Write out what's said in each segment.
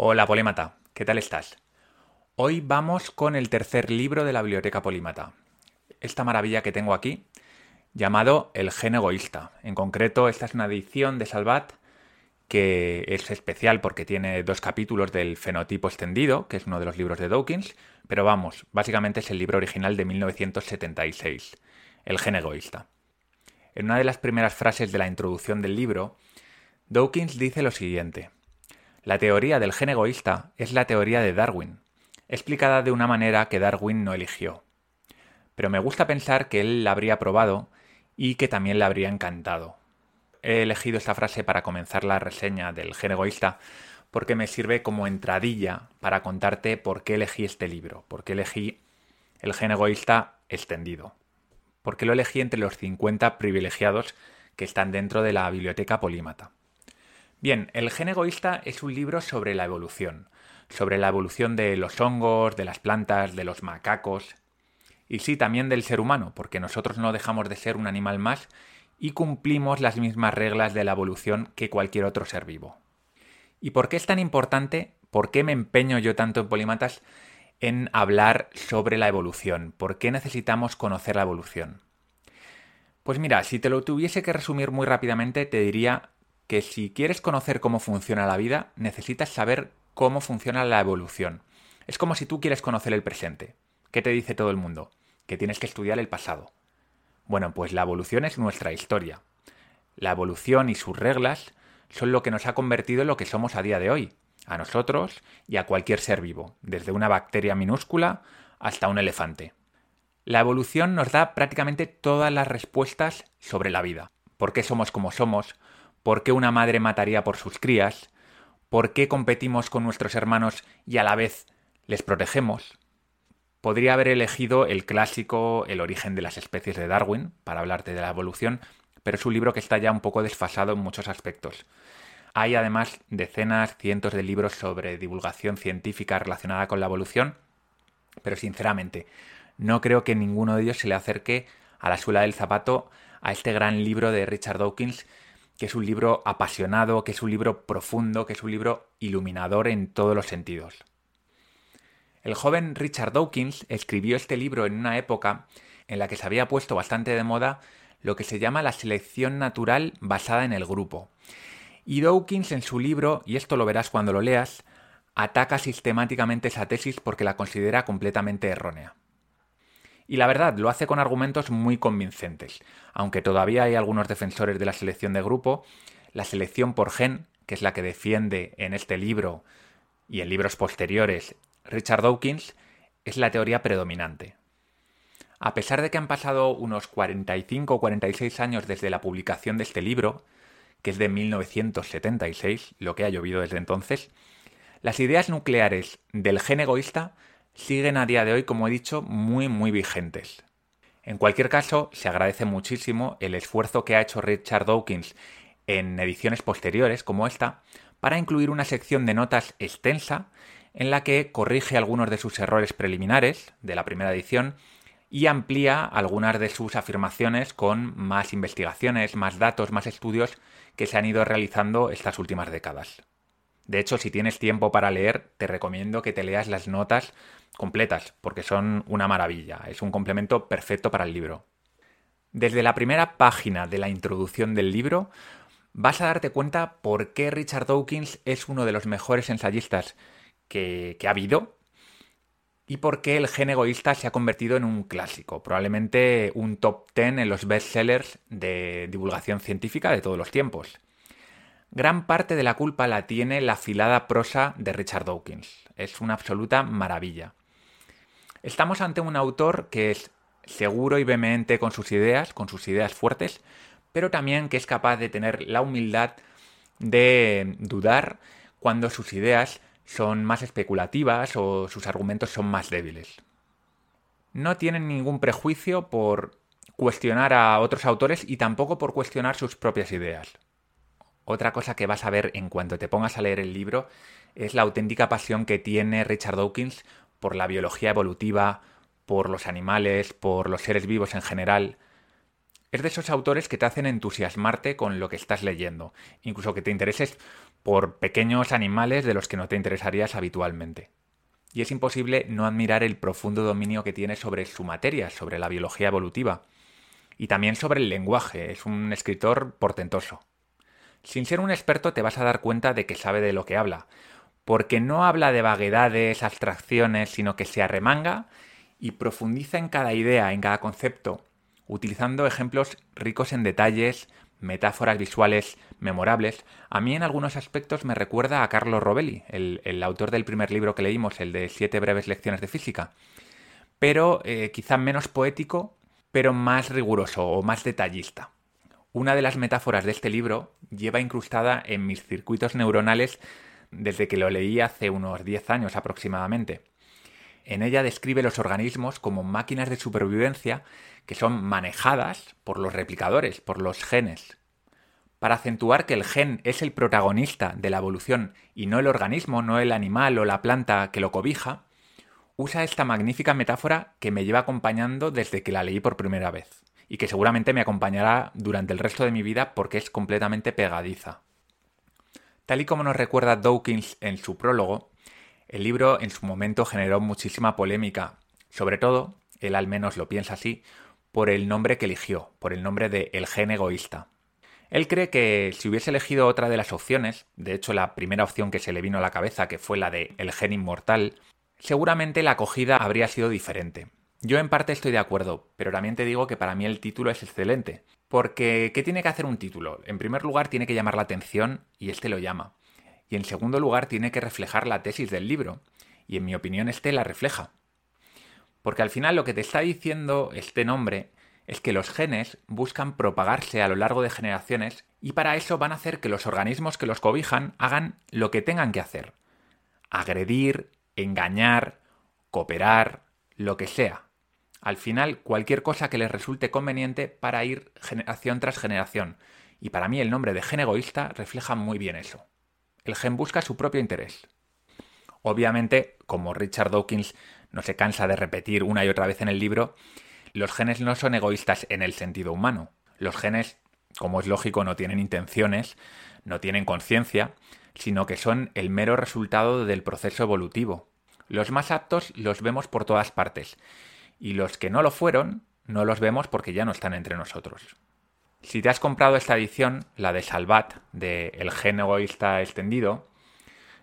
Hola Polímata, ¿qué tal estás? Hoy vamos con el tercer libro de la Biblioteca Polímata. Esta maravilla que tengo aquí, llamado El gen egoísta. En concreto, esta es una edición de Salvat que es especial porque tiene dos capítulos del fenotipo extendido, que es uno de los libros de Dawkins, pero vamos, básicamente es el libro original de 1976, El gen egoísta. En una de las primeras frases de la introducción del libro, Dawkins dice lo siguiente. La teoría del gen egoísta es la teoría de Darwin, explicada de una manera que Darwin no eligió. Pero me gusta pensar que él la habría probado y que también le habría encantado. He elegido esta frase para comenzar la reseña del gen egoísta porque me sirve como entradilla para contarte por qué elegí este libro, por qué elegí el gen egoísta extendido, por qué lo elegí entre los 50 privilegiados que están dentro de la biblioteca polímata. Bien, El gen egoísta es un libro sobre la evolución, sobre la evolución de los hongos, de las plantas, de los macacos, y sí, también del ser humano, porque nosotros no dejamos de ser un animal más y cumplimos las mismas reglas de la evolución que cualquier otro ser vivo. ¿Y por qué es tan importante? ¿Por qué me empeño yo tanto en Polimatas en hablar sobre la evolución? ¿Por qué necesitamos conocer la evolución? Pues mira, si te lo tuviese que resumir muy rápidamente, te diría que si quieres conocer cómo funciona la vida, necesitas saber cómo funciona la evolución. Es como si tú quieres conocer el presente. ¿Qué te dice todo el mundo? Que tienes que estudiar el pasado. Bueno, pues la evolución es nuestra historia. La evolución y sus reglas son lo que nos ha convertido en lo que somos a día de hoy, a nosotros y a cualquier ser vivo, desde una bacteria minúscula hasta un elefante. La evolución nos da prácticamente todas las respuestas sobre la vida. ¿Por qué somos como somos? ¿Por qué una madre mataría por sus crías? ¿Por qué competimos con nuestros hermanos y a la vez les protegemos? Podría haber elegido el clásico El origen de las especies de Darwin para hablarte de la evolución, pero es un libro que está ya un poco desfasado en muchos aspectos. Hay además decenas, cientos de libros sobre divulgación científica relacionada con la evolución, pero sinceramente no creo que ninguno de ellos se le acerque a la suela del zapato a este gran libro de Richard Dawkins que es un libro apasionado, que es un libro profundo, que es un libro iluminador en todos los sentidos. El joven Richard Dawkins escribió este libro en una época en la que se había puesto bastante de moda lo que se llama la selección natural basada en el grupo. Y Dawkins en su libro, y esto lo verás cuando lo leas, ataca sistemáticamente esa tesis porque la considera completamente errónea. Y la verdad, lo hace con argumentos muy convincentes. Aunque todavía hay algunos defensores de la selección de grupo, la selección por gen, que es la que defiende en este libro y en libros posteriores Richard Dawkins, es la teoría predominante. A pesar de que han pasado unos 45 o 46 años desde la publicación de este libro, que es de 1976, lo que ha llovido desde entonces, las ideas nucleares del gen egoísta siguen a día de hoy, como he dicho, muy muy vigentes. En cualquier caso, se agradece muchísimo el esfuerzo que ha hecho Richard Dawkins en ediciones posteriores, como esta, para incluir una sección de notas extensa en la que corrige algunos de sus errores preliminares de la primera edición y amplía algunas de sus afirmaciones con más investigaciones, más datos, más estudios que se han ido realizando estas últimas décadas. De hecho, si tienes tiempo para leer, te recomiendo que te leas las notas completas, porque son una maravilla. Es un complemento perfecto para el libro. Desde la primera página de la introducción del libro, vas a darte cuenta por qué Richard Dawkins es uno de los mejores ensayistas que, ha habido y por qué el gen egoísta se ha convertido en un clásico, probablemente un top 10 en los bestsellers de divulgación científica de todos los tiempos. Gran parte de la culpa la tiene la afilada prosa de Richard Dawkins. Es una absoluta maravilla. Estamos ante un autor que es seguro y vehemente con sus ideas, con sus ideas fuertes, pero también que es capaz de tener la humildad de dudar cuando sus ideas son más especulativas o sus argumentos son más débiles. No tienen ningún prejuicio por cuestionar a otros autores y tampoco por cuestionar sus propias ideas. Otra cosa que vas a ver en cuanto te pongas a leer el libro es la auténtica pasión que tiene Richard Dawkins por la biología evolutiva, por los animales, por los seres vivos en general. Es de esos autores que te hacen entusiasmarte con lo que estás leyendo, incluso que te intereses por pequeños animales de los que no te interesarías habitualmente. Y es imposible no admirar el profundo dominio que tiene sobre su materia, sobre la biología evolutiva, y también sobre el lenguaje. Es un escritor portentoso. Sin ser un experto te vas a dar cuenta de que sabe de lo que habla, porque no habla de vaguedades, abstracciones, sino que se arremanga y profundiza en cada idea, en cada concepto, utilizando ejemplos ricos en detalles, metáforas visuales memorables. A mí en algunos aspectos me recuerda a Carlo Rovelli, el, autor del primer libro que leímos, el de Siete breves lecciones de física, pero eh, quizá menos poético, pero más riguroso o más detallista. Una de las metáforas de este libro lleva incrustada en mis circuitos neuronales desde que lo leí hace unos 10 años aproximadamente. En ella describe los organismos como máquinas de supervivencia que son manejadas por los replicadores, por los genes. Para acentuar que el gen es el protagonista de la evolución y no el organismo, no el animal o la planta que lo cobija, usa esta magnífica metáfora que me lleva acompañando desde que la leí por primera vez y que seguramente me acompañará durante el resto de mi vida porque es completamente pegadiza. Tal y como nos recuerda Dawkins en su prólogo, el libro en su momento generó muchísima polémica, sobre todo, él al menos lo piensa así, por el nombre que eligió, por el nombre de El gen egoísta. Él cree que si hubiese elegido otra de las opciones, de hecho la primera opción que se le vino a la cabeza, que fue la de El gen inmortal, seguramente la acogida habría sido diferente. Yo en parte estoy de acuerdo, pero también te digo que para mí el título es excelente. Porque, ¿qué tiene que hacer un título? En primer lugar, tiene que llamar la atención, y este lo llama y en segundo lugar tiene que reflejar la tesis del libro, y en mi opinión este la refleja. Porque al final lo que te está diciendo este nombre es que los genes buscan propagarse a lo largo de generaciones y para eso van a hacer que los organismos que los cobijan hagan lo que tengan que hacer. Agredir, engañar, cooperar, lo que sea. Al final, cualquier cosa que les resulte conveniente para ir generación tras generación. Y para mí el nombre de gen egoísta refleja muy bien eso el gen busca su propio interés. Obviamente, como Richard Dawkins no se cansa de repetir una y otra vez en el libro, los genes no son egoístas en el sentido humano. Los genes, como es lógico, no tienen intenciones, no tienen conciencia, sino que son el mero resultado del proceso evolutivo. Los más aptos los vemos por todas partes, y los que no lo fueron, no los vemos porque ya no están entre nosotros. Si te has comprado esta edición, la de Salvat, de El gen egoísta extendido,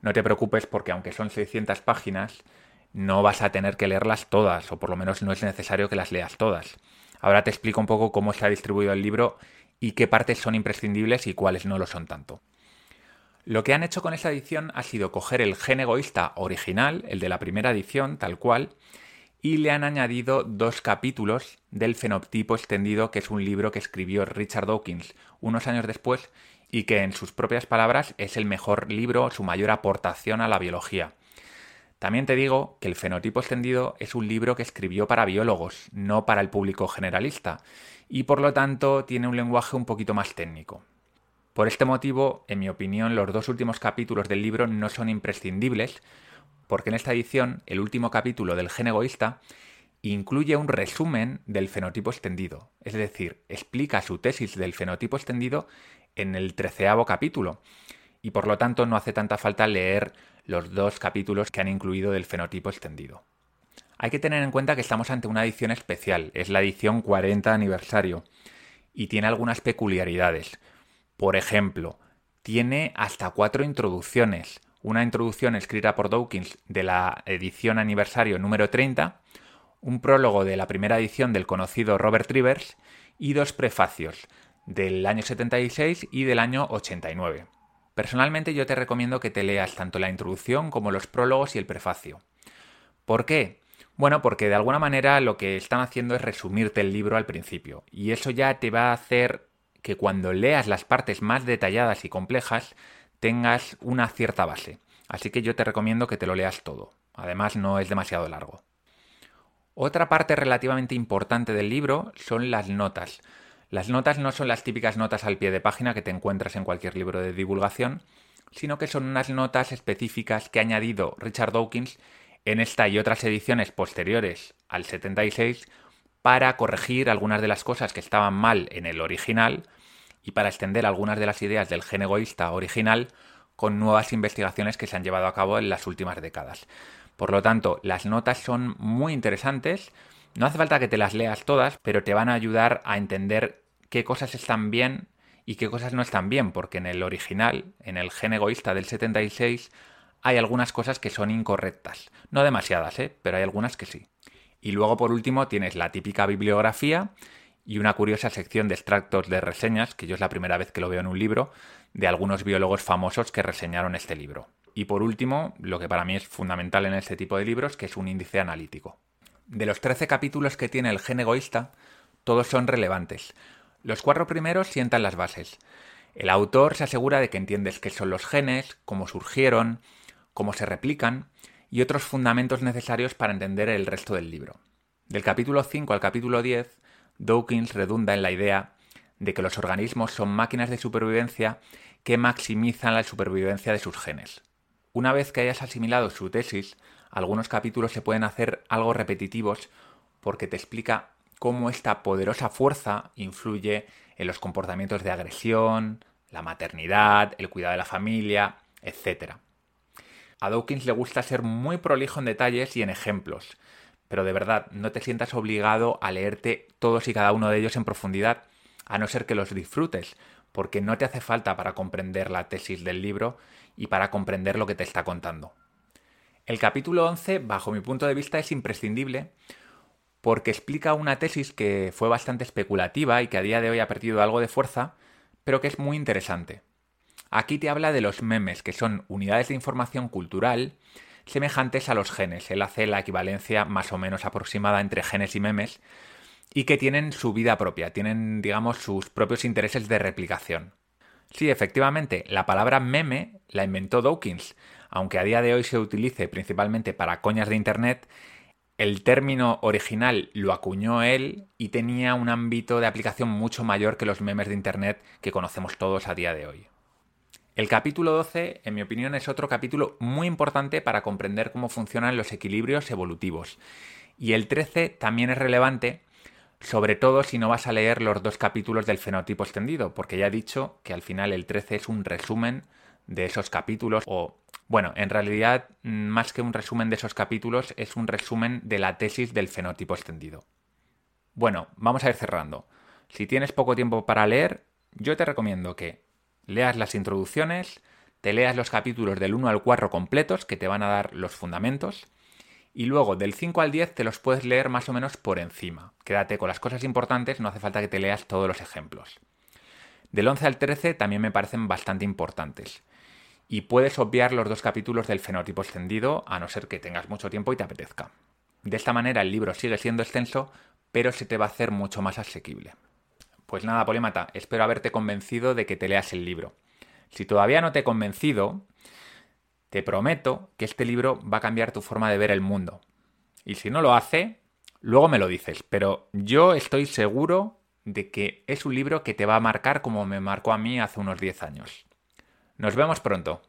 no te preocupes porque aunque son 600 páginas, no vas a tener que leerlas todas, o por lo menos no es necesario que las leas todas. Ahora te explico un poco cómo se ha distribuido el libro y qué partes son imprescindibles y cuáles no lo son tanto. Lo que han hecho con esta edición ha sido coger el gen egoísta original, el de la primera edición, tal cual, y le han añadido dos capítulos del fenotipo extendido, que es un libro que escribió Richard Dawkins unos años después y que en sus propias palabras es el mejor libro, su mayor aportación a la biología. También te digo que el fenotipo extendido es un libro que escribió para biólogos, no para el público generalista, y por lo tanto tiene un lenguaje un poquito más técnico. Por este motivo, en mi opinión, los dos últimos capítulos del libro no son imprescindibles, porque en esta edición el último capítulo del gen egoísta incluye un resumen del fenotipo extendido, es decir, explica su tesis del fenotipo extendido en el treceavo capítulo, y por lo tanto no hace tanta falta leer los dos capítulos que han incluido del fenotipo extendido. Hay que tener en cuenta que estamos ante una edición especial, es la edición 40 aniversario, y tiene algunas peculiaridades. Por ejemplo, tiene hasta cuatro introducciones, una introducción escrita por Dawkins de la edición aniversario número 30, un prólogo de la primera edición del conocido Robert Rivers y dos prefacios del año 76 y del año 89. Personalmente yo te recomiendo que te leas tanto la introducción como los prólogos y el prefacio. ¿Por qué? Bueno, porque de alguna manera lo que están haciendo es resumirte el libro al principio, y eso ya te va a hacer que cuando leas las partes más detalladas y complejas tengas una cierta base. Así que yo te recomiendo que te lo leas todo. Además no es demasiado largo. Otra parte relativamente importante del libro son las notas. Las notas no son las típicas notas al pie de página que te encuentras en cualquier libro de divulgación, sino que son unas notas específicas que ha añadido Richard Dawkins en esta y otras ediciones posteriores al 76 para corregir algunas de las cosas que estaban mal en el original y para extender algunas de las ideas del gen egoísta original con nuevas investigaciones que se han llevado a cabo en las últimas décadas. Por lo tanto, las notas son muy interesantes. No hace falta que te las leas todas, pero te van a ayudar a entender qué cosas están bien y qué cosas no están bien, porque en el original, en el gen egoísta del 76, hay algunas cosas que son incorrectas. No demasiadas, ¿eh? pero hay algunas que sí. Y luego, por último, tienes la típica bibliografía y una curiosa sección de extractos de reseñas, que yo es la primera vez que lo veo en un libro, de algunos biólogos famosos que reseñaron este libro. Y por último, lo que para mí es fundamental en este tipo de libros, que es un índice analítico. De los 13 capítulos que tiene el gen egoísta, todos son relevantes. Los cuatro primeros sientan las bases. El autor se asegura de que entiendes qué son los genes, cómo surgieron, cómo se replican y otros fundamentos necesarios para entender el resto del libro. Del capítulo 5 al capítulo 10, Dawkins redunda en la idea de que los organismos son máquinas de supervivencia que maximizan la supervivencia de sus genes. Una vez que hayas asimilado su tesis, algunos capítulos se pueden hacer algo repetitivos porque te explica cómo esta poderosa fuerza influye en los comportamientos de agresión, la maternidad, el cuidado de la familia, etc. A Dawkins le gusta ser muy prolijo en detalles y en ejemplos, pero de verdad no te sientas obligado a leerte todos y cada uno de ellos en profundidad, a no ser que los disfrutes, porque no te hace falta para comprender la tesis del libro y para comprender lo que te está contando. El capítulo 11, bajo mi punto de vista, es imprescindible porque explica una tesis que fue bastante especulativa y que a día de hoy ha perdido algo de fuerza, pero que es muy interesante. Aquí te habla de los memes, que son unidades de información cultural semejantes a los genes. Él hace la equivalencia más o menos aproximada entre genes y memes y que tienen su vida propia, tienen, digamos, sus propios intereses de replicación. Sí, efectivamente, la palabra meme la inventó Dawkins, aunque a día de hoy se utilice principalmente para coñas de Internet, el término original lo acuñó él y tenía un ámbito de aplicación mucho mayor que los memes de Internet que conocemos todos a día de hoy. El capítulo 12, en mi opinión, es otro capítulo muy importante para comprender cómo funcionan los equilibrios evolutivos. Y el 13 también es relevante, sobre todo si no vas a leer los dos capítulos del fenotipo extendido, porque ya he dicho que al final el 13 es un resumen de esos capítulos o bueno, en realidad, mm, más que un resumen de esos capítulos, es un resumen de la tesis del fenotipo extendido. Bueno, vamos a ir cerrando. Si tienes poco tiempo para leer, yo te recomiendo que leas las introducciones, te leas los capítulos del 1 al 4 completos, que te van a dar los fundamentos, y luego del 5 al 10 te los puedes leer más o menos por encima. Quédate con las cosas importantes, no hace falta que te leas todos los ejemplos. Del 11 al 13 también me parecen bastante importantes y puedes obviar los dos capítulos del fenotipo extendido a no ser que tengas mucho tiempo y te apetezca. De esta manera el libro sigue siendo extenso, pero se te va a hacer mucho más asequible. Pues nada, Polímata, espero haberte convencido de que te leas el libro. Si todavía no te he convencido, te prometo que este libro va a cambiar tu forma de ver el mundo. Y si no lo hace, luego me lo dices, pero yo estoy seguro de que es un libro que te va a marcar como me marcó a mí hace unos 10 años. Nos vemos pronto.